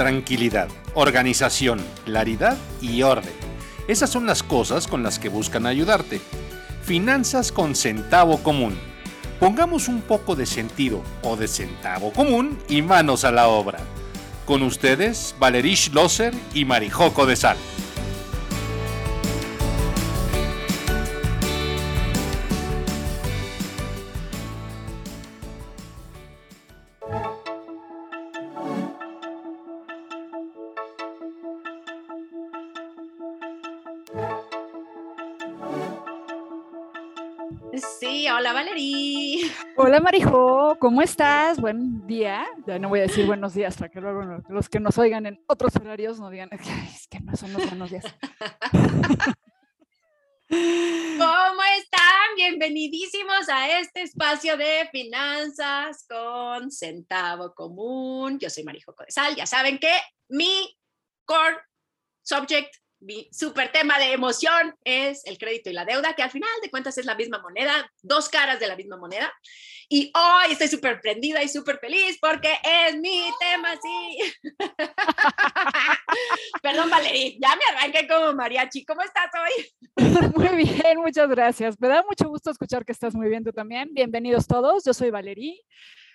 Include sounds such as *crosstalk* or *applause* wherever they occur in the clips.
tranquilidad, organización, claridad y orden. Esas son las cosas con las que buscan ayudarte. Finanzas con centavo común. Pongamos un poco de sentido o de centavo común y manos a la obra. Con ustedes, Valerish Loser y Marijoco de Sal. Hola Marijo, ¿cómo estás? Buen día. Ya no voy a decir buenos días para que luego los que nos oigan en otros horarios no digan, es que no son los buenos días. *laughs* ¿Cómo están? Bienvenidísimos a este espacio de finanzas con centavo común. Yo soy Marijo Codesal. Ya saben que mi core subject mi super tema de emoción es el crédito y la deuda, que al final de cuentas es la misma moneda, dos caras de la misma moneda. Y hoy estoy súper prendida y súper feliz porque es mi tema, sí. *laughs* Perdón, Valerie, ya me arranqué como mariachi. ¿Cómo estás hoy? *laughs* Muy bien, muchas gracias. Me da mucho gusto escuchar que estás muy bien tú también. Bienvenidos todos, yo soy Valerie.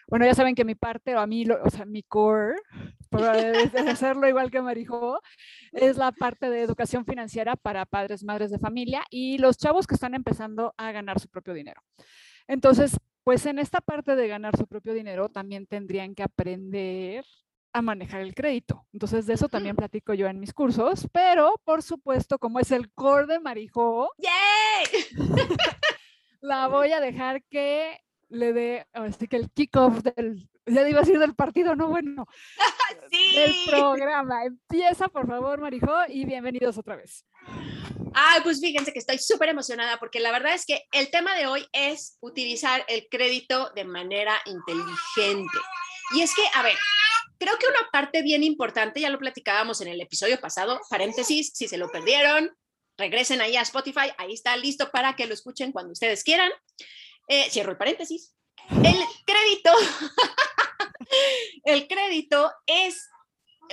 Bueno, ya saben que mi parte, o a mí, o sea, mi core, *laughs* hacerlo igual que Marijo, es la parte de educación financiera para padres, madres de familia y los chavos que están empezando a ganar su propio dinero. Entonces, pues en esta parte de ganar su propio dinero también tendrían que aprender a manejar el crédito. Entonces, de eso también platico yo en mis cursos, pero por supuesto, como es el core de Marijo, *laughs* la voy a dejar que le dé, así que el kickoff del, ya iba a decir del partido, no bueno, *laughs* sí. del programa. Empieza, por favor, Marijo, y bienvenidos otra vez. Ay, pues fíjense que estoy súper emocionada porque la verdad es que el tema de hoy es utilizar el crédito de manera inteligente. Y es que, a ver, creo que una parte bien importante, ya lo platicábamos en el episodio pasado, paréntesis, si se lo perdieron, regresen ahí a Spotify, ahí está listo para que lo escuchen cuando ustedes quieran. Eh, cierro el paréntesis. El crédito, *laughs* el crédito es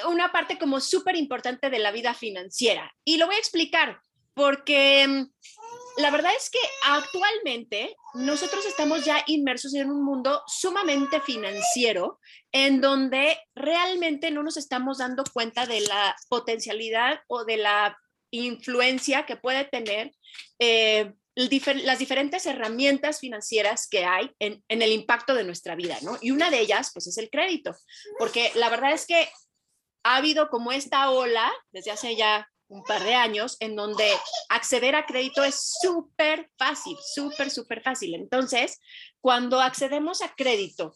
una parte como súper importante de la vida financiera. Y lo voy a explicar porque mm, la verdad es que actualmente nosotros estamos ya inmersos en un mundo sumamente financiero en donde realmente no nos estamos dando cuenta de la potencialidad o de la influencia que puede tener eh, las diferentes herramientas financieras que hay en, el impacto de nuestra vida, ¿no? Y una de ellas, pues, es el crédito, porque la verdad es que ha habido como esta ola desde hace ya un par de años en donde acceder a crédito es súper fácil, súper, súper fácil. Entonces, cuando accedemos a crédito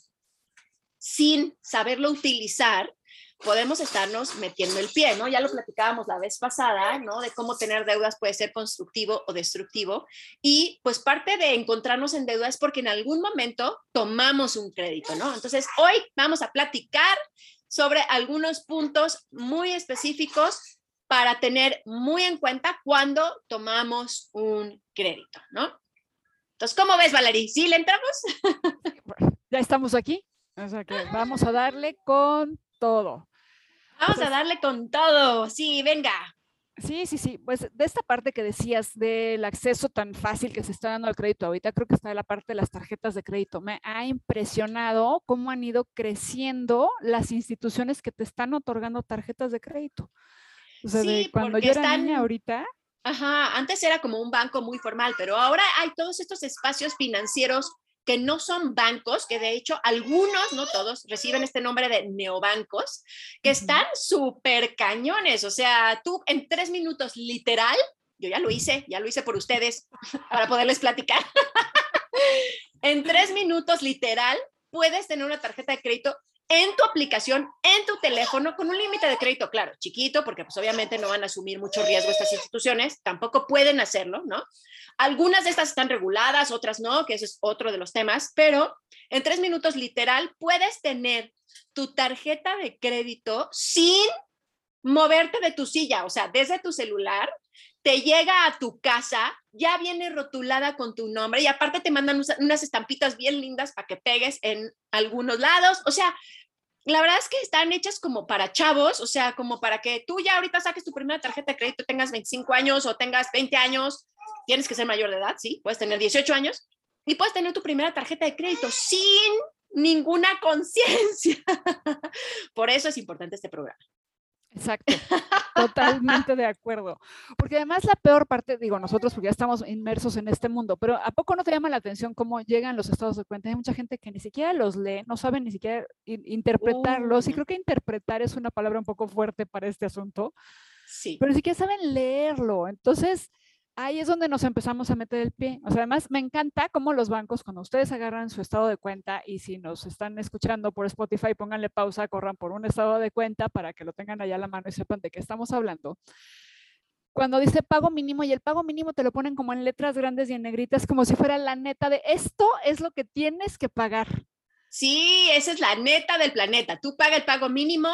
sin saberlo utilizar, podemos estarnos metiendo el pie, ¿no? Ya lo platicábamos la vez pasada, ¿no? De cómo tener deudas puede ser constructivo o destructivo. Y pues parte de encontrarnos en deuda es porque en algún momento tomamos un crédito, ¿no? Entonces, hoy vamos a platicar sobre algunos puntos muy específicos para tener muy en cuenta cuando tomamos un crédito, ¿no? Entonces, ¿cómo ves, Valerie? ¿Sí le entramos? ya estamos aquí. O sea que vamos a darle con todo. Vamos a darle con todo. Sí, venga. Sí, sí, sí. Pues de esta parte que decías del acceso tan fácil que se está dando al crédito ahorita, creo que está la parte de las tarjetas de crédito. Me ha impresionado cómo han ido creciendo las instituciones que te están otorgando tarjetas de crédito. O sea, de cuando yo era niña ahorita. Ajá, antes era como un banco muy formal, pero ahora hay todos estos espacios financieros que no son bancos, que de hecho algunos, no todos, reciben este nombre de neobancos, que están súper cañones. O sea, tú en tres minutos literal, yo ya lo hice, ya lo hice por ustedes *laughs* para poderles platicar. *laughs* en tres minutos literal, puedes tener una tarjeta de crédito en tu aplicación, en tu teléfono, con un límite de crédito, claro, chiquito, porque pues obviamente no van a asumir mucho riesgo estas instituciones, tampoco pueden hacerlo, ¿no? Algunas de estas están reguladas, otras no, que ese es otro de los temas, pero en tres minutos literal puedes tener tu tarjeta de crédito sin moverte de tu silla, o sea, desde tu celular, te llega a tu casa, ya viene rotulada con tu nombre y aparte te mandan unas estampitas bien lindas para que pegues en algunos lados. O sea, la verdad es que están hechas como para chavos, o sea, como para que tú ya ahorita saques tu primera tarjeta de crédito, tengas 25 años o tengas 20 años, tienes que ser mayor de edad, sí, puedes tener 18 años y puedes tener tu primera tarjeta de crédito sin ninguna conciencia. *laughs* Por eso es importante este programa. Exacto, *laughs* totalmente de acuerdo. Porque además la peor parte, digo nosotros porque ya estamos inmersos en este mundo, pero ¿a poco no te llama la atención cómo llegan los estados de cuenta? Hay mucha gente que ni siquiera los lee, no saben ni siquiera interpretarlos y creo que interpretar es una palabra un poco fuerte para este asunto. Sí. Pero ni siquiera saben leerlo. Entonces, ahí es donde nos empezamos a meter el pie. O sea, además me encanta cómo los bancos, cuando ustedes agarran su estado de cuenta y si nos están escuchando por Spotify, pónganle pausa, corran por un estado de cuenta para que lo tengan allá a la mano y sepan de qué estamos hablando. Cuando dice pago mínimo y el pago mínimo te lo ponen como en letras grandes y en negritas, como si fuera la neta de esto es lo que tienes que pagar. Sí, esa es la neta del planeta. Tú paga el pago mínimo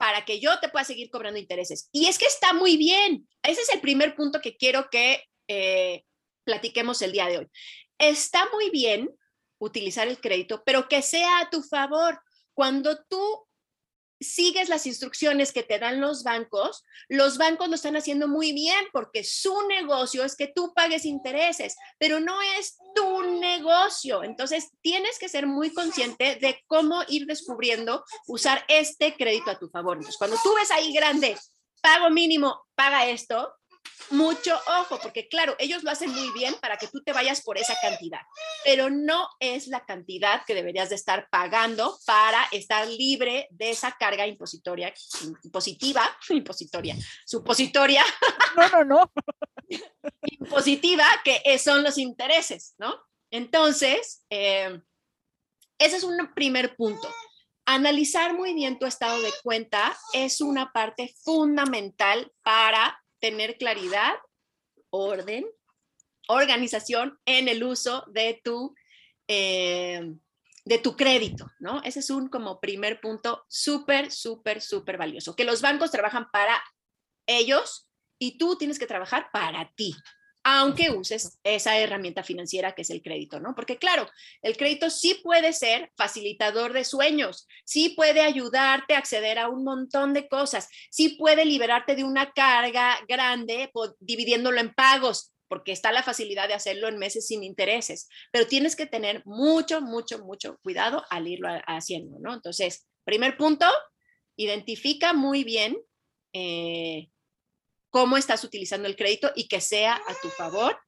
para que yo te pueda seguir cobrando intereses. Y es que está muy bien. Ese es el primer punto que quiero que eh, platiquemos el día de hoy. Está muy bien utilizar el crédito, pero que sea a tu favor. Cuando tú sigues las instrucciones que te dan los bancos, los bancos lo están haciendo muy bien porque su negocio es que tú pagues intereses, pero no es tu negocio. Entonces, tienes que ser muy consciente de cómo ir descubriendo usar este crédito a tu favor. Entonces, cuando tú ves ahí grande, pago mínimo, paga esto, mucho ojo, porque claro, ellos lo hacen muy bien para que tú te vayas por esa cantidad, pero no es la cantidad que deberías de estar pagando para estar libre de esa carga impositoria, impositiva, *laughs* impositoria, supositoria. *laughs* No, no, no. impositiva, que son los intereses, ¿no? Entonces, eh, ese es un primer punto. Analizar muy bien tu estado de cuenta es una parte fundamental para tener claridad, orden, organización en el uso de tu, eh, de tu crédito, ¿no? Ese es un como primer punto súper, súper, súper valioso, que los bancos trabajan para ellos y tú tienes que trabajar para ti, aunque uses esa herramienta financiera que es el crédito, ¿no? Porque claro, el crédito sí puede ser facilitador de sueños, sí puede ayudarte a acceder a un montón de cosas, sí puede liberarte de una carga grande dividiéndolo en pagos, porque está la facilidad de hacerlo en meses sin intereses, pero tienes que tener mucho, mucho, mucho cuidado al irlo haciendo, ¿no? Entonces, primer punto, identifica muy bien eh, cómo estás utilizando el crédito y que sea a tu favor,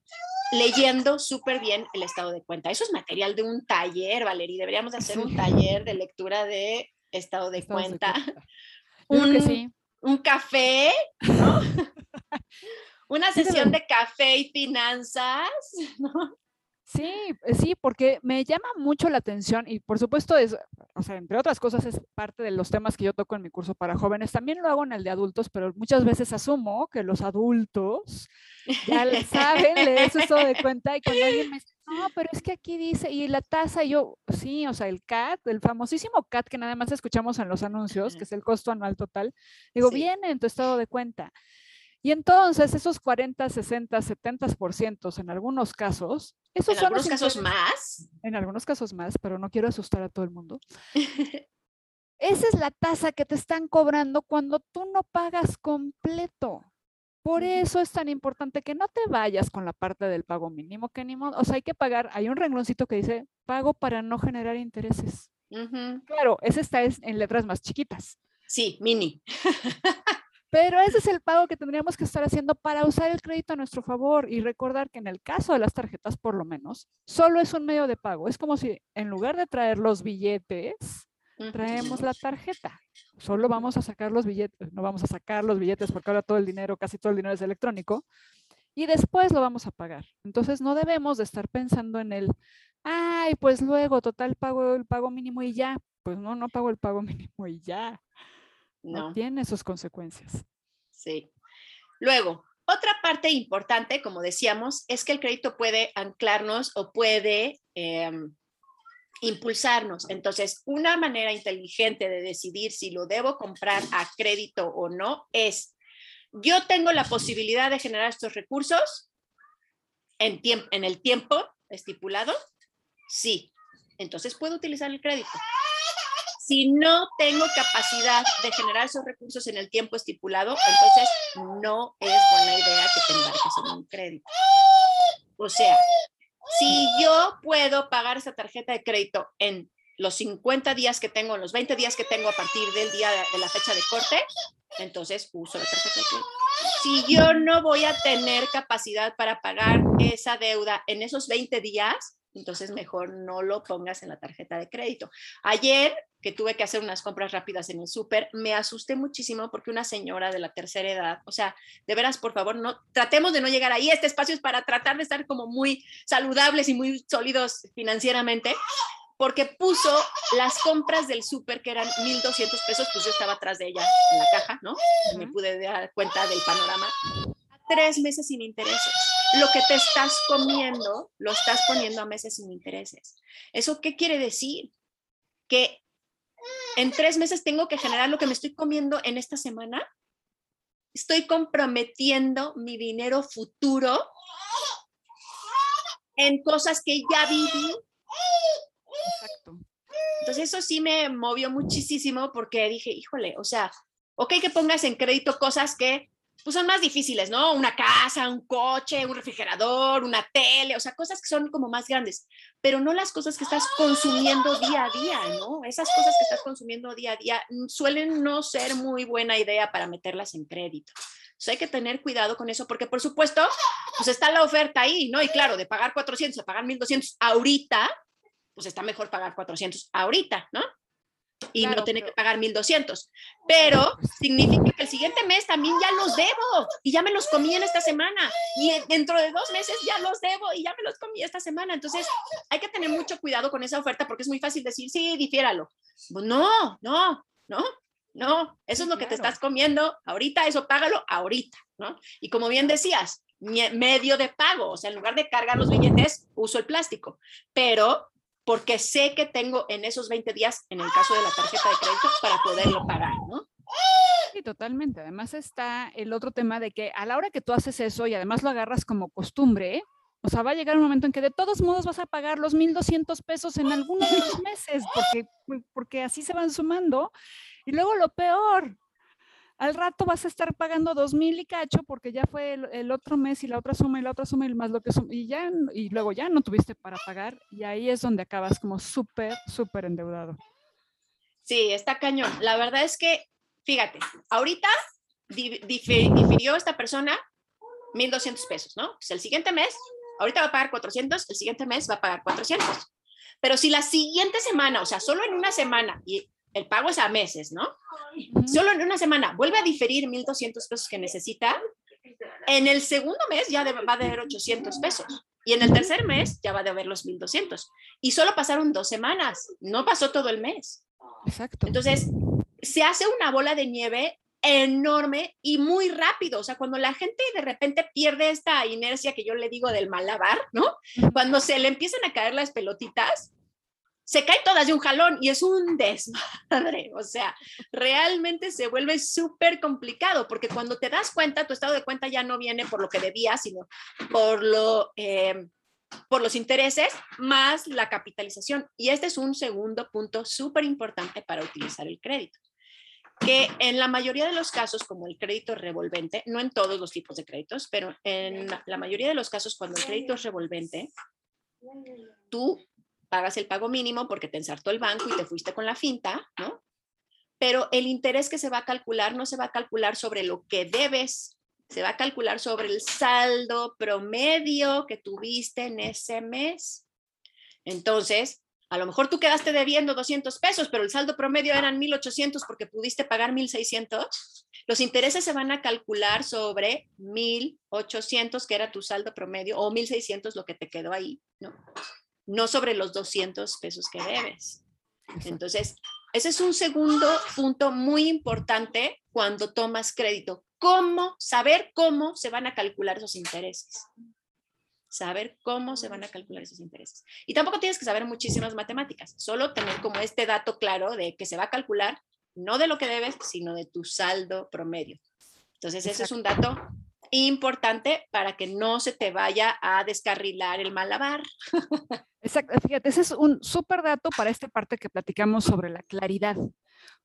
leyendo súper bien el estado de cuenta. Eso es material de un taller, Valerie. Deberíamos hacer un taller de lectura de estado de cuenta. *laughs* Un, un café, ¿no? *laughs* Una sesión de café y finanzas, *laughs* ¿no? Sí, sí, porque me llama mucho la atención y por supuesto es, o sea, entre otras cosas es parte de los temas que yo toco en mi curso para jóvenes. También lo hago en el de adultos, pero muchas veces asumo que los adultos ya saben leer eso de cuenta y cuando alguien me dice, no, pero es que aquí dice, y la tasa, y yo, sí, o sea, el CAT, el famosísimo CAT que nada más escuchamos en los anuncios, que es el costo anual total, digo, viene en tu estado de cuenta. Y entonces esos 40, 60, 70% en algunos casos, esos en algunos casos más. En algunos casos más, pero no quiero asustar a todo el mundo. *laughs* Esa es la tasa que te están cobrando cuando tú no pagas completo. Por eso es tan importante que no te vayas con la parte del pago mínimo, que ni modo, o sea, hay que pagar, hay un rengloncito que dice pago para no generar intereses. Claro, ese está en letras más chiquitas. Sí, mini. *laughs* Pero ese es el pago que tendríamos que estar haciendo para usar el crédito a nuestro favor y recordar que en el caso de las tarjetas, por lo menos, solo es un medio de pago. Es como si en lugar de traer los billetes, traemos la tarjeta. Solo vamos a sacar los billetes, no vamos a sacar los billetes porque ahora todo el dinero, casi todo el dinero es electrónico, y después lo vamos a pagar. Entonces no debemos de estar pensando en el, ay, pues luego total pago el pago mínimo y ya. Pues no, no pago el pago *laughs* mínimo y ya no. tiene sus consecuencias. Sí. Luego, otra parte importante, como decíamos, es que el crédito puede anclarnos o puede em, impulsarnos. Entonces, una manera inteligente de decidir si lo debo comprar a crédito o no es, yo tengo la posibilidad de generar estos recursos en, en el tiempo estipulado. Sí, entonces puedo utilizar el crédito. Si no tengo capacidad de generar esos recursos en el tiempo estipulado, entonces no es buena idea que te embarques en un crédito. O sea, si yo puedo pagar esa tarjeta de crédito en los 50 días que tengo, los 20 días que tengo a partir del día de, la fecha de corte, entonces uso la tarjeta de crédito. Si yo no voy a tener capacidad para pagar esa deuda en esos 20 días, entonces mejor no lo pongas en la tarjeta de crédito. Ayer que tuve que hacer unas compras rápidas en el súper, me asusté muchísimo porque una señora de la tercera edad, o sea, de veras, por favor, no tratemos de no llegar ahí. Este espacio es para tratar de estar como muy saludables y muy sólidos financieramente, porque puso las compras del súper que eran 1.200 pesos, pues yo estaba atrás de ella en la caja, ¿no? Me pude dar cuenta del panorama. Tres meses sin intereses lo que te estás comiendo lo estás poniendo a meses sin intereses. ¿Eso qué quiere decir? Que en tres meses tengo que generar lo que me estoy comiendo en esta semana. Estoy comprometiendo mi dinero futuro en cosas que ya viví. Exacto. Entonces eso sí me movió muchísimo porque dije, híjole, o sea, ok que pongas en crédito cosas que pues son más difíciles, ¿no? Una casa, un coche, un refrigerador, una tele, o sea, cosas que son como más grandes, pero no las cosas que estás consumiendo día a día, ¿no? Esas cosas que estás consumiendo día a día suelen no ser muy buena idea para meterlas en crédito. Entonces hay que tener cuidado con eso, porque por supuesto, pues está la oferta ahí, ¿no? Y claro, de pagar 400 a pagar 1200 ahorita, pues está mejor pagar 400 ahorita, ¿no? Y no tener que pagar 1200. Pero significa que el siguiente mes también ya los debo y ya me los comí en esta semana y dentro de dos meses ya los debo y ya me los comí esta semana. Entonces hay que tener mucho cuidado con esa oferta porque es muy fácil decir, sí, difiéralo. Pues no, no, no, no, eso es lo que te estás comiendo ahorita, eso págalo ahorita, ¿no? Y como bien decías, medio de pago, o sea, en lugar de cargar los billetes, uso el plástico, pero porque sé que tengo en esos 20 días, en el caso de la tarjeta de crédito, para poderlo pagar, ¿no? Sí, totalmente. Además está el otro tema de que a la hora que tú haces eso y además lo agarras como costumbre, o sea, va a llegar un momento en que de todos modos vas a pagar los 1.200 pesos en algunos meses, porque, porque así se van sumando. Y luego lo peor, al rato vas a estar pagando dos mil y cacho porque ya fue el, otro mes y la otra suma y la otra suma y más lo que suma y ya y luego ya no tuviste para pagar y ahí es donde acabas como súper súper endeudado. Sí, está cañón. La verdad es que, fíjate, ahorita difirió esta persona 1.200 pesos, ¿no? Pues el siguiente mes, ahorita va a pagar 400, el siguiente mes va a pagar 400. Pero si la siguiente semana, o sea, solo en una semana, y el pago es a meses, ¿no? Solo en una semana vuelve a diferir 1.200 pesos que necesita. En el segundo mes ya va a deber 800 pesos. Y en el tercer mes ya va a deber los 1.200. Y solo pasaron dos semanas, no pasó todo el mes. Exacto. Entonces, se hace una bola de nieve enorme y muy rápido. O sea, cuando la gente de repente pierde esta inercia que yo le digo del malabar, ¿no? Cuando se le empiezan a caer las pelotitas, se caen todas de un jalón y es un desmadre. O sea, realmente se vuelve súper complicado porque cuando te das cuenta, tu estado de cuenta ya no viene por lo que debías, sino por lo... Eh, por los intereses más la capitalización. Y este es un segundo punto súper importante para utilizar el crédito. Que en la mayoría de los casos, como el crédito revolvente, no en todos los tipos de créditos, pero en la mayoría de los casos, cuando el crédito es revolvente, tú pagas el pago mínimo porque te ensartó el banco y te fuiste con la finta, ¿no? Pero el interés que se va a calcular no se va a calcular sobre lo que debes, se va a calcular sobre el saldo promedio que tuviste en ese mes. Entonces, a lo mejor tú quedaste debiendo 200 pesos, pero el saldo promedio eran 1.800 porque pudiste pagar 1.600. Los intereses se van a calcular sobre 1.800, que era tu saldo promedio, o 1.600, lo que te quedó ahí, ¿no? No sobre los 200 pesos que debes. Entonces, ese es un segundo punto muy importante cuando tomas crédito. ¿Cómo? Saber cómo se van a calcular esos intereses. Saber cómo se van a calcular esos intereses. Y tampoco tienes que saber muchísimas matemáticas, solo tener como este dato claro de que se va a calcular no de lo que debes, sino de tu saldo promedio. Entonces, ese es un dato importante para que no se te vaya a descarrilar el malabar. *laughs* Exacto, fíjate, ese es un súper dato para esta parte que platicamos sobre la claridad.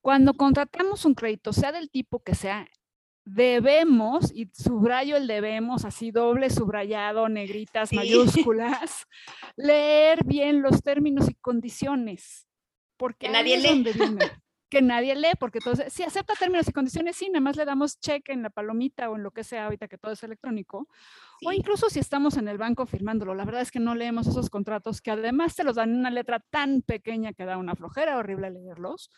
Cuando contratamos un crédito, sea del tipo que sea, debemos, y subrayo el debemos, así doble subrayado, negritas, *laughs* mayúsculas, leer bien los términos y condiciones. Porque nadie lee. Que nadie lee, porque entonces, si acepta términos y condiciones, sí, nada más le damos check en la palomita o en lo que sea, ahorita que todo es electrónico, o incluso si estamos en el banco firmándolo, la verdad es que no leemos esos contratos que además te los dan en una letra tan pequeña que da una flojera horrible leerlos.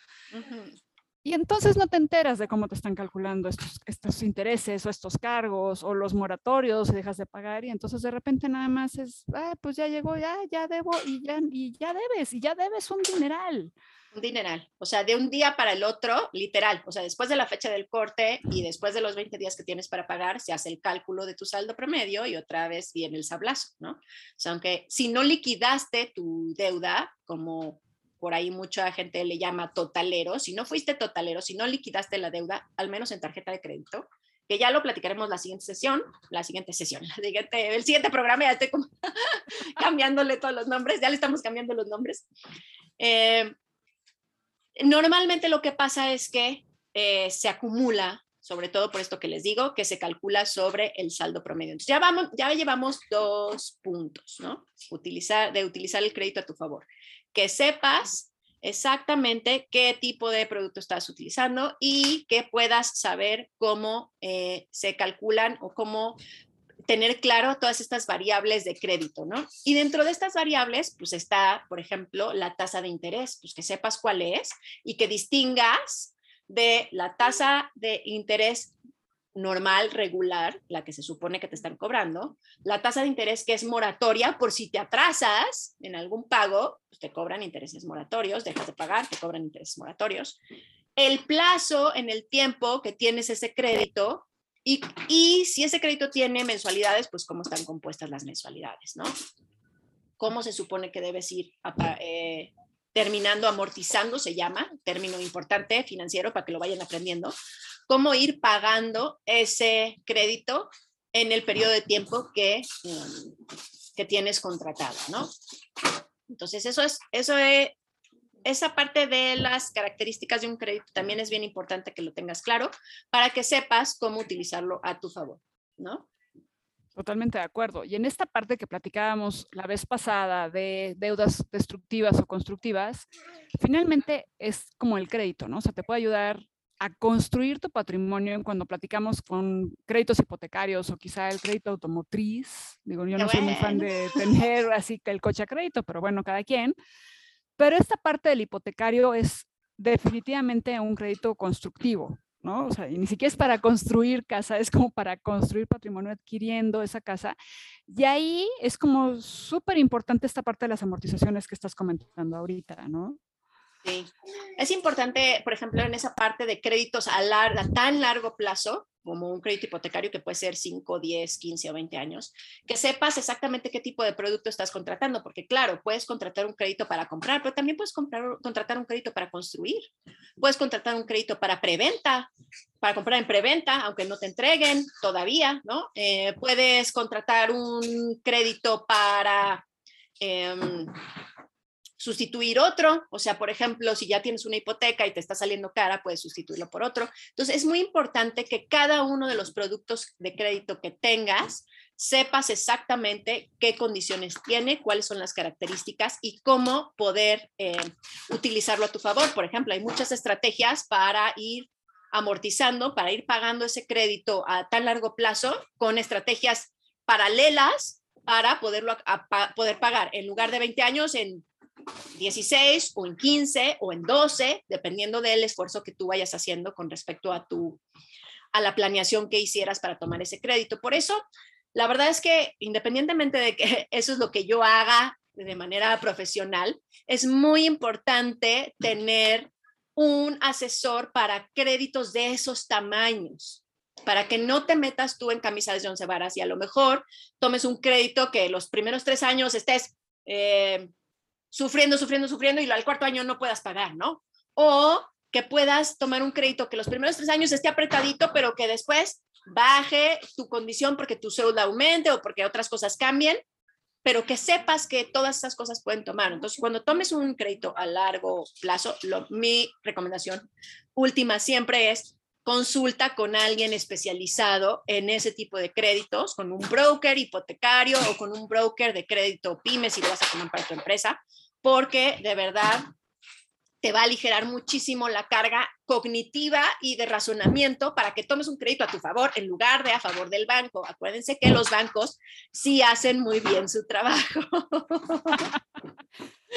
Y entonces no te enteras de cómo te están calculando estos, estos intereses o estos cargos o los moratorios, dejas de pagar y entonces de repente nada más es, ah, pues ya llegó, ya, ya debo y ya, y ya debes, y ya debes un dineral. Un dineral, o sea, de un día para el otro, literal, o sea, después de la fecha del corte y después de los 20 días que tienes para pagar, se hace el cálculo de tu saldo promedio y otra vez viene el sablazo, ¿no? O sea, aunque si no liquidaste tu deuda, como por ahí mucha gente le llama totalero, si no fuiste totalero, si no liquidaste la deuda, al menos en tarjeta de crédito, que ya lo platicaremos la siguiente sesión, la siguiente sesión, la siguiente, el siguiente programa, ya estoy *laughs* cambiándole todos los nombres, ya le estamos cambiando los nombres. Eh, Normalmente lo que pasa es que eh, se acumula, sobre todo por esto que les digo, que se calcula sobre el saldo promedio. Entonces ya, vamos, ya llevamos dos puntos, ¿no? Utilizar, de utilizar el crédito a tu favor. Que sepas exactamente qué tipo de producto estás utilizando y que puedas saber cómo eh, se calculan o cómo tener claro todas estas variables de crédito, ¿no? Y dentro de estas variables, pues está, por ejemplo, la tasa de interés, pues que sepas cuál es y que distingas de la tasa de interés normal, regular, la que se supone que te están cobrando, la tasa de interés que es moratoria por si te atrasas en algún pago, pues te cobran intereses moratorios, dejas de pagar, te cobran intereses moratorios. El plazo en el tiempo que tienes ese crédito, y, si ese crédito tiene mensualidades, pues cómo están compuestas las mensualidades, ¿no? ¿Cómo se supone que debes ir eh, terminando, amortizando, se llama, término importante financiero para que lo vayan aprendiendo, cómo ir pagando ese crédito en el periodo de tiempo que, mm, que tienes contratado, ¿no? Entonces, eso es, eso es, esa parte de las características de un crédito también es bien importante que lo tengas claro para que sepas cómo utilizarlo a tu favor, ¿no? Totalmente de acuerdo. Y en esta parte que platicábamos la vez pasada de deudas destructivas o constructivas, finalmente es como el crédito, ¿no? O sea, te puede ayudar a construir tu patrimonio cuando platicamos con créditos hipotecarios o quizá el crédito automotriz. Digo, yo no soy muy fan de tener así que el coche a crédito, pero bueno, cada quien. Pero esta parte del hipotecario es definitivamente un crédito constructivo, ¿no? O sea, ni siquiera es para construir casa, es como para construir patrimonio adquiriendo esa casa. Y ahí es como súper importante esta parte de las amortizaciones que estás comentando ahorita, ¿no? Sí. Es importante, por ejemplo, en esa parte de créditos a, a tan largo plazo, como un crédito hipotecario que puede ser 5, 10, 15 o 20 años, que sepas exactamente qué tipo de producto estás contratando, porque claro, puedes contratar un crédito para comprar, pero también puedes contratar un crédito para construir, puedes contratar un crédito para preventa, para comprar en preventa, aunque no te entreguen todavía, ¿no? Eh, puedes contratar un crédito para... Em, sustituir otro, o sea, por ejemplo, si ya tienes una hipoteca y te está saliendo cara, puedes sustituirlo por otro. Entonces, es muy importante que cada uno de los productos de crédito que tengas, sepas exactamente qué condiciones tiene, cuáles son las características y cómo poder eh, utilizarlo a tu favor. Por ejemplo, hay muchas estrategias para ir amortizando, para ir pagando ese crédito a tan largo plazo con estrategias paralelas para poderlo poder pagar en lugar de 20 años en 16 o en 15 o en 12, dependiendo del esfuerzo que tú vayas haciendo con respecto a tu a la planeación que hicieras para tomar ese crédito. Por eso, la verdad es que independientemente de que *laughs* eso es lo que yo haga de manera profesional, es muy importante tener un asesor para créditos de esos tamaños, para que no te metas tú en camisas de once varas y a lo mejor tomes un crédito que los primeros tres años estés eh, sufriendo, sufriendo, sufriendo y al cuarto año no puedas pagar, ¿no? O que puedas tomar un crédito que los primeros tres años esté apretadito, pero que después baje tu condición porque tu salud aumente o porque otras cosas cambien, pero que sepas que todas estas cosas pueden tomar. Entonces, cuando tomes un crédito a largo plazo, mi recomendación última siempre es consulta con alguien especializado en ese tipo de créditos, con un broker hipotecario o con un broker de crédito pyme si lo vas a tomar para tu empresa, porque de verdad te va a aligerar muchísimo la carga cognitiva y de razonamiento para que tomes un crédito a tu favor en lugar de a favor del banco. Acuérdense que los bancos sí hacen muy bien su trabajo. *laughs*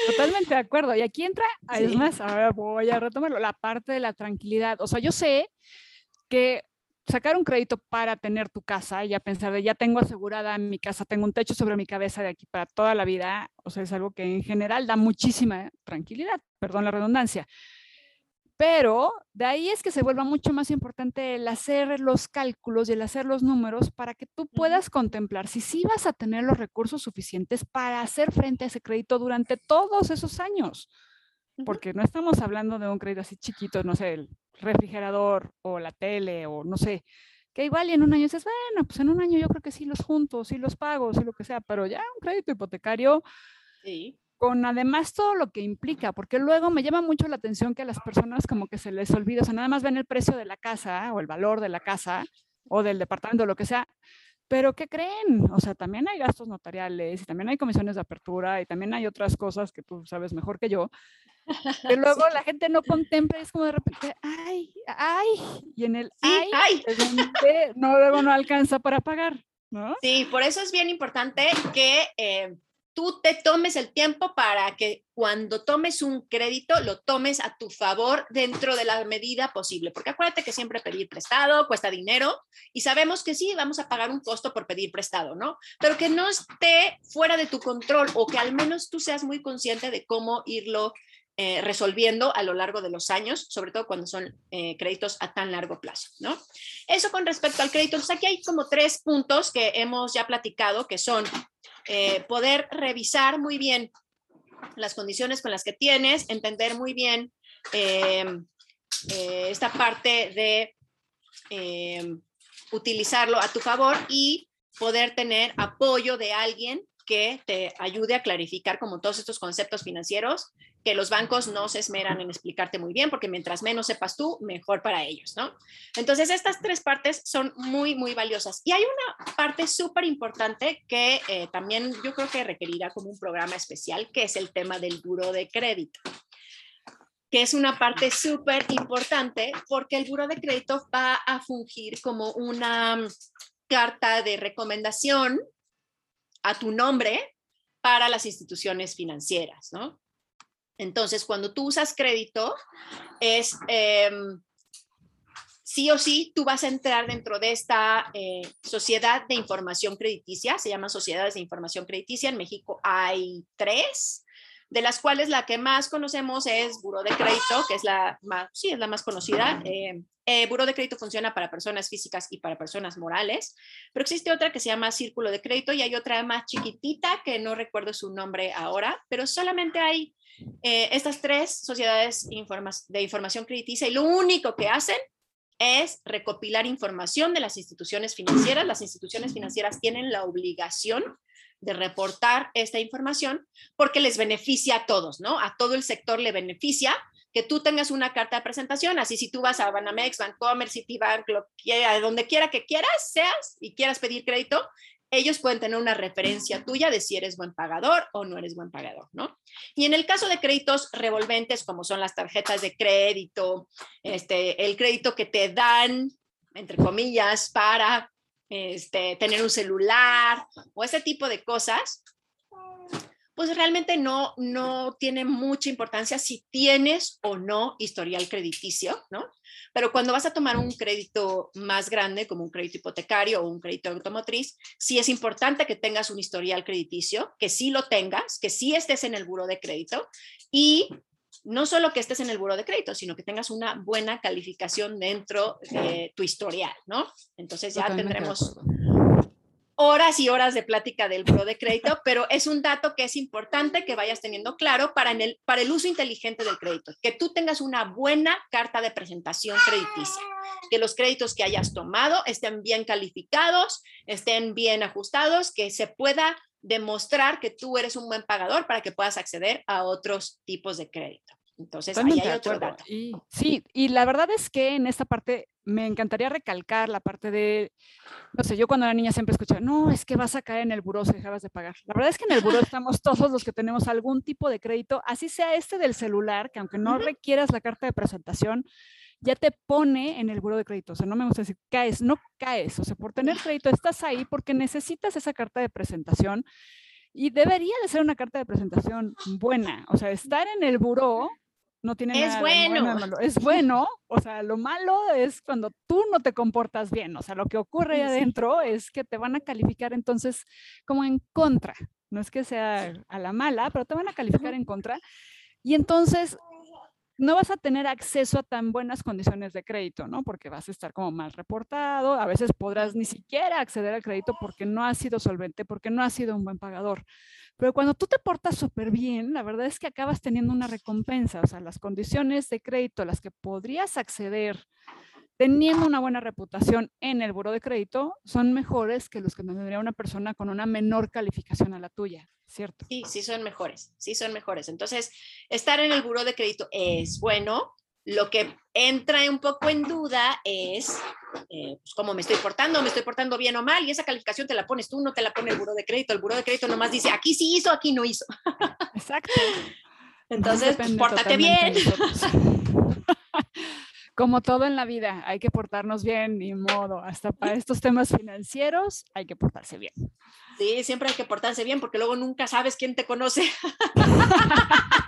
Totalmente de acuerdo. Y aquí entra, además, ahora voy a retomarlo, la parte de la tranquilidad. O sea, yo sé que sacar un crédito para tener tu casa y ya pensar de ya tengo asegurada mi casa, tengo un techo sobre mi cabeza de aquí para toda la vida, o sea, es algo que en general da muchísima tranquilidad, perdón la redundancia. Pero de ahí es que se vuelva mucho más importante el hacer los cálculos y el hacer los números para que tú puedas contemplar si sí vas a tener los recursos suficientes para hacer frente a ese crédito durante todos esos años. Porque no estamos hablando de un crédito así chiquito, no sé, el refrigerador o la tele o no sé, que igual y en un año dices, bueno, pues en un año yo creo que sí los junto, sí los pago, sí lo que sea, pero ya un crédito hipotecario con además todo lo que implica, porque luego me llama mucho la atención que a las personas como que se les olvida, o sea, nada más ven el precio de la casa o el valor de la casa o del departamento, lo que sea, pero ¿qué creen? O sea, también hay gastos notariales y también hay comisiones de apertura y también hay otras cosas que tú sabes mejor que yo, *laughs* que luego la gente no contempla y es como de repente, ay, ay, y en el ay, ay. no, luego no alcanza para pagar, ¿no? Sí, por eso es bien importante que eh, tú te tomes el tiempo para que cuando tomes un crédito lo tomes a tu favor dentro de la medida posible, porque acuérdate que siempre pedir prestado cuesta dinero y sabemos que sí, vamos a pagar un costo por pedir prestado, ¿no? Pero que no esté fuera de tu control o que al menos tú seas muy consciente de cómo irlo eh, resolviendo a lo largo de los años, sobre todo cuando son eh, créditos a tan largo plazo, ¿no? Eso con respecto al crédito. Entonces, aquí hay como tres puntos que hemos ya platicado, que son eh, poder revisar muy bien las condiciones con las que tienes, entender muy bien em, esta parte de utilizarlo a tu favor y poder tener apoyo de alguien que te ayude a clarificar como todos estos conceptos financieros que los bancos no se esmeran en explicarte muy bien, porque mientras menos sepas tú, mejor para ellos, ¿no? Entonces, estas tres partes son muy, muy valiosas. Y hay una parte súper importante que eh, también yo creo que requerirá como un programa especial, que es el tema del buro de crédito que es una parte súper importante porque el buro de crédito va a fungir como una carta de recomendación a tu nombre para las instituciones financieras, ¿no? Entonces, cuando tú usas crédito, es em, sí o sí, tú vas a entrar dentro de esta eh, sociedad de información crediticia, se llaman sociedades de información crediticia. En México hay tres, de las cuales la que más conocemos es Buro de Crédito, que es la más, sí, es la más conocida. Eh, eh, Buro de Crédito funciona para personas físicas y para personas morales, pero existe otra que se llama Círculo de Crédito y hay otra más chiquitita que no recuerdo su nombre ahora, pero solamente hay eh, estas tres sociedades de información crediticia y lo único que hacen es recopilar información de las instituciones financieras. Las instituciones financieras tienen la obligación de reportar esta información porque les beneficia a todos, ¿no? A todo el sector le beneficia que tú tengas una carta de presentación, así si tú vas a Banamex, Bancomer, Citibank, lo que, donde quiera que quieras, seas y quieras pedir crédito, ellos pueden tener una referencia tuya de si eres buen pagador o no eres buen pagador, ¿no? Y en el caso de créditos revolventes, como son las tarjetas de crédito, este, el crédito que te dan, entre comillas, para este, tener un celular o ese tipo de cosas, pues realmente no, no tiene mucha importancia si tienes o no historial crediticio, ¿no? Pero cuando vas a tomar un crédito más grande, como un crédito hipotecario o un crédito automotriz, sí es importante que tengas un historial crediticio, que sí lo tengas, que sí estés en el buro de crédito y no solo que estés en el buro de crédito, sino que tengas una buena calificación dentro de tu historial, ¿no? Entonces ya tendremos horas y horas de plática del buro de crédito, pero es un dato que es importante que vayas teniendo claro para, el, para el uso inteligente del crédito, que tú tengas una buena carta de presentación crediticia, que los créditos que hayas tomado estén bien calificados, estén bien ajustados, que se pueda demostrar que tú eres un buen pagador para que puedas acceder a otros tipos de crédito. Entonces, ahí hay otro dato. sí, y la verdad es que en esta parte me encantaría recalcar la parte de, no sé, yo cuando era niña siempre escuchaba, no, es que vas a caer en el buró si dejabas de pagar. La verdad es que en el buró *laughs* estamos todos los que tenemos algún tipo de crédito, así sea este del celular, que aunque no requieras la carta de presentación, ya te pone en el buró de crédito. O sea, no me gusta decir caes, no caes. O sea, por tener crédito estás ahí porque necesitas esa carta de presentación y debería de ser una carta de presentación buena. O sea, estar en el buró no tiene es nada bueno. malo. Es *laughs* bueno, o sea, lo malo es cuando tú no te comportas bien, o sea, lo que ocurre ahí adentro es que te van a calificar entonces como en contra, no es que sea a la mala, pero te van a calificar en contra. Y entonces no vas a tener acceso a tan buenas condiciones de crédito, ¿no? Porque vas a estar como mal reportado, a veces podrás ni siquiera acceder al crédito porque no has sido solvente, porque no has sido un buen pagador. Pero cuando tú te portas súper bien, la verdad es que acabas teniendo una recompensa, o sea, las condiciones de crédito a las que podrías acceder teniendo una buena reputación en el buro de crédito son mejores que los que tendría una persona con una menor calificación a la tuya, ¿cierto? Sí, sí son mejores, sí son mejores. Entonces, estar en el buro de crédito es bueno. Lo que entra un poco en duda es eh, pues, cómo me estoy portando, me estoy portando bien o mal, y esa calificación te la pones tú, no te la pone el buro de crédito. El buro de crédito nomás dice, aquí sí hizo, aquí no hizo. Exacto. Entonces, pórtate bien. *laughs* como todo en la vida, hay que portarnos bien, ni modo. Hasta para estos temas financieros hay que portarse bien. Sí, siempre hay que portarse bien porque luego nunca sabes quién te conoce. *laughs*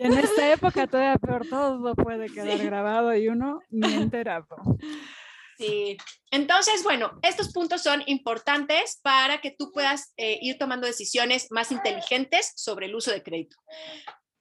Y en esta época todavía peor, todo puede *laughs* quedar grabado y uno ni enterado. Sí, entonces, bueno, estos puntos son importantes para que tú puedas eh, ir tomando decisiones más inteligentes sobre el uso de crédito.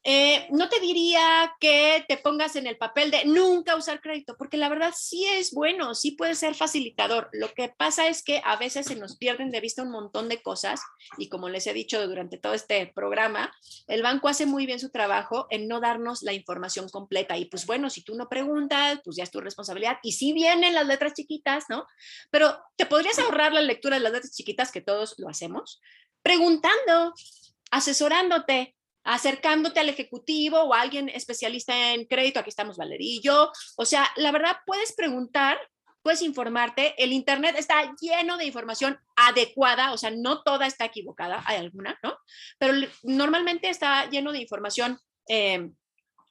Eh, no te diría que te pongas en el papel de nunca usar crédito, porque la verdad sí es bueno, sí puede ser facilitador. Lo que pasa es que a veces se nos pierden de vista un montón de cosas y como les he dicho durante todo este programa, el banco hace muy bien su trabajo en no darnos la información completa. Y pues bueno, si tú no preguntas, pues ya es tu responsabilidad. Y sí vienen las letras chiquitas, ¿no? Pero te podrías ahorrar la lectura de las letras chiquitas, que todos lo hacemos, preguntando, asesorándote acercándote al ejecutivo o a alguien especialista en crédito, aquí estamos Valerillo, o sea, la verdad puedes preguntar, puedes informarte, el Internet está lleno de información adecuada, o sea, no toda está equivocada, hay alguna, ¿no? Pero normalmente está lleno de información. Eh,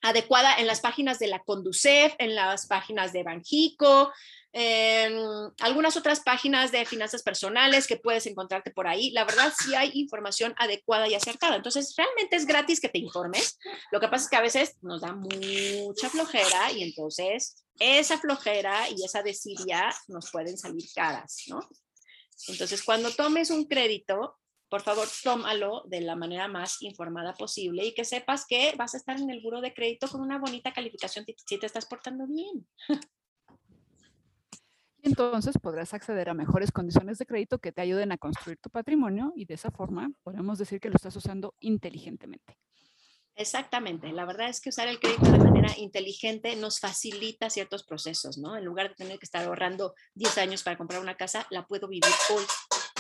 adecuada en las páginas de la Conducef, en las páginas de Banjico, en algunas otras páginas de finanzas personales que puedes encontrarte por ahí. La verdad, sí hay información adecuada y acertada. Entonces, realmente es gratis que te informes. Lo que pasa es que a veces nos da mucha flojera y entonces esa flojera y esa desidia nos pueden salir caras, ¿no? Entonces, cuando tomes un crédito, por favor, tómalo de la manera más informada posible y que sepas que vas a estar en el buro de crédito con una bonita calificación si te estás portando bien. Y entonces podrás acceder a mejores condiciones de crédito que te ayuden a construir tu patrimonio y de esa forma podemos decir que lo estás usando inteligentemente. Exactamente, la verdad es que usar el crédito de manera inteligente nos facilita ciertos procesos, ¿no? En lugar de tener que estar ahorrando 10 años para comprar una casa, la puedo vivir hoy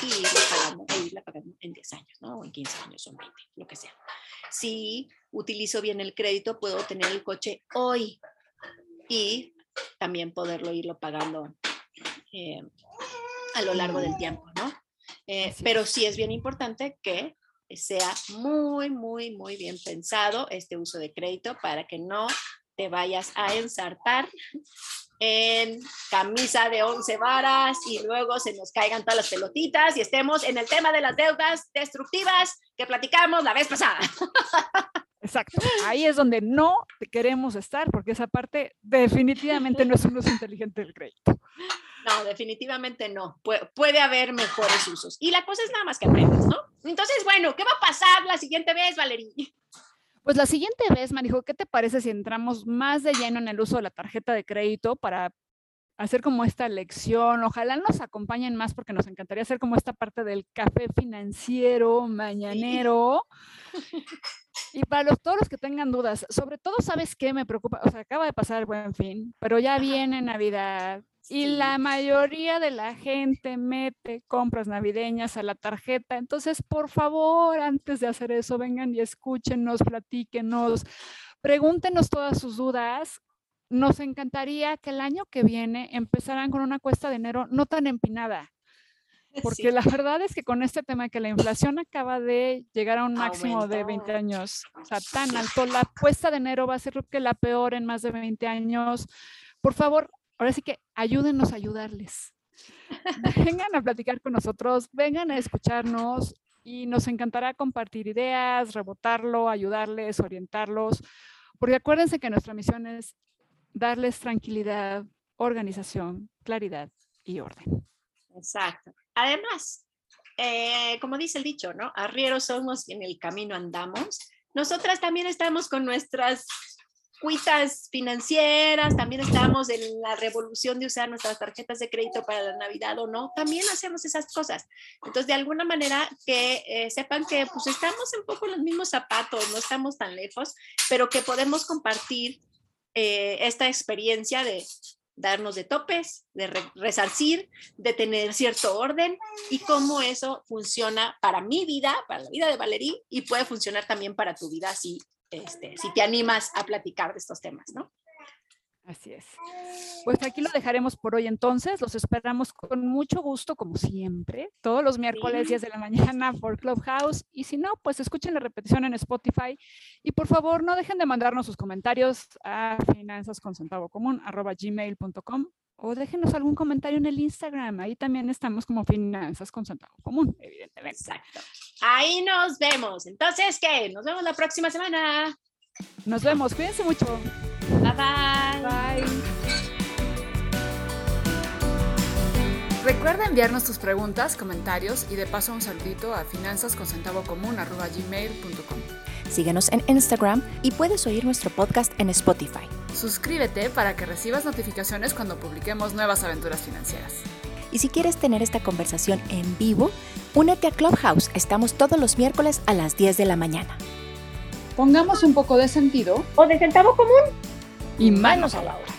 y irla pagando, e irla pagando en 10 años, ¿no? O en 15 años o 20, lo que sea. Si utilizo bien el crédito, puedo tener el coche hoy y también poderlo irlo pagando eh, a lo largo del tiempo, ¿no? Eh, pero sí es bien importante que sea muy, muy, muy bien pensado este uso de crédito para que no te vayas a ensartar en camisa de 11 varas y luego se nos caigan todas las pelotitas y estemos en el tema de las deudas destructivas que platicamos la vez pasada. *laughs* Exacto. Ahí es donde no queremos estar porque esa parte definitivamente no es un uso inteligente del crédito. No, definitivamente no. puede haber mejores usos. Y la cosa es nada más que aprendas, ¿no? Entonces, bueno, ¿qué va a pasar la siguiente vez, Valeria? Pues la siguiente vez, Marijo, ¿qué te parece si entramos más de lleno en el uso de la tarjeta de crédito para hacer como esta lección. Ojalá nos acompañen más porque nos encantaría hacer como esta parte del café financiero mañanero. *laughs* Y para los, todos los que tengan dudas, sobre todo, ¿sabes qué me preocupa? O sea, acaba de pasar el buen fin, pero ya viene Navidad y la mayoría de la gente mete compras navideñas a la tarjeta. Entonces, por favor, antes de hacer eso, vengan y escúchenos, platíquenos, pregúntenos todas sus dudas nos encantaría que el año que viene empezaran con una cuesta de enero no tan empinada. *laughs* Porque la verdad es que con este tema que la inflación acaba de llegar a un máximo de 20 años, o sea, tan alto, la cuesta de enero va a ser que la peor en más de 20 años. Por favor, ahora sí que ayúdenos a ayudarles. vengan a platicar con nosotros, vengan a escucharnos y nos encantará compartir ideas, rebotarlo, ayudarles, orientarlos. Porque acuérdense que nuestra misión es darles tranquilidad, organización, claridad y orden. Exacto. Además, eh, como dice el dicho, ¿no? Arrieros somos y en el camino andamos. Nosotras también estamos con nuestras cuitas financieras, también estamos en la revolución de usar nuestras tarjetas de crédito para la Navidad o no, también hacemos esas cosas. Entonces, de alguna manera que eh, sepan que pues estamos un poco en los mismos zapatos, no estamos tan lejos, pero que podemos compartir eh, esta experiencia de darnos de topes, de resarcir, de tener cierto orden y cómo eso funciona para mi vida, para la vida de Valerie y puede funcionar también para tu vida si, este, si te animas a platicar de estos temas, ¿no? Así es. Pues aquí lo dejaremos por hoy entonces. Los esperamos con mucho gusto, como siempre, todos los miércoles 10 de la mañana por Clubhouse. Y si no, pues escuchen la repetición en Spotify. Y por favor, no dejen de mandarnos sus comentarios a finanzasconcentavocomún.com o déjenos algún comentario en el Instagram. Ahí también estamos como Finanzas con Centavo Común, evidentemente. Exacto. Ahí nos vemos. Entonces, ¿qué? Nos vemos la próxima semana. Nos vemos. Cuídense mucho. Bye bye. Bye. Recuerda enviarnos tus preguntas, comentarios y de paso un saludito a finanzasconcentavocomún.com. Síguenos en Instagram y puedes oír nuestro podcast en Spotify. Suscríbete para que recibas notificaciones cuando publiquemos nuevas aventuras financieras. Y si quieres tener esta conversación en vivo, únete a Clubhouse. Estamos todos los miércoles a las 10 de la mañana. Pongamos un poco de sentido o de centavo común y manos a la obra.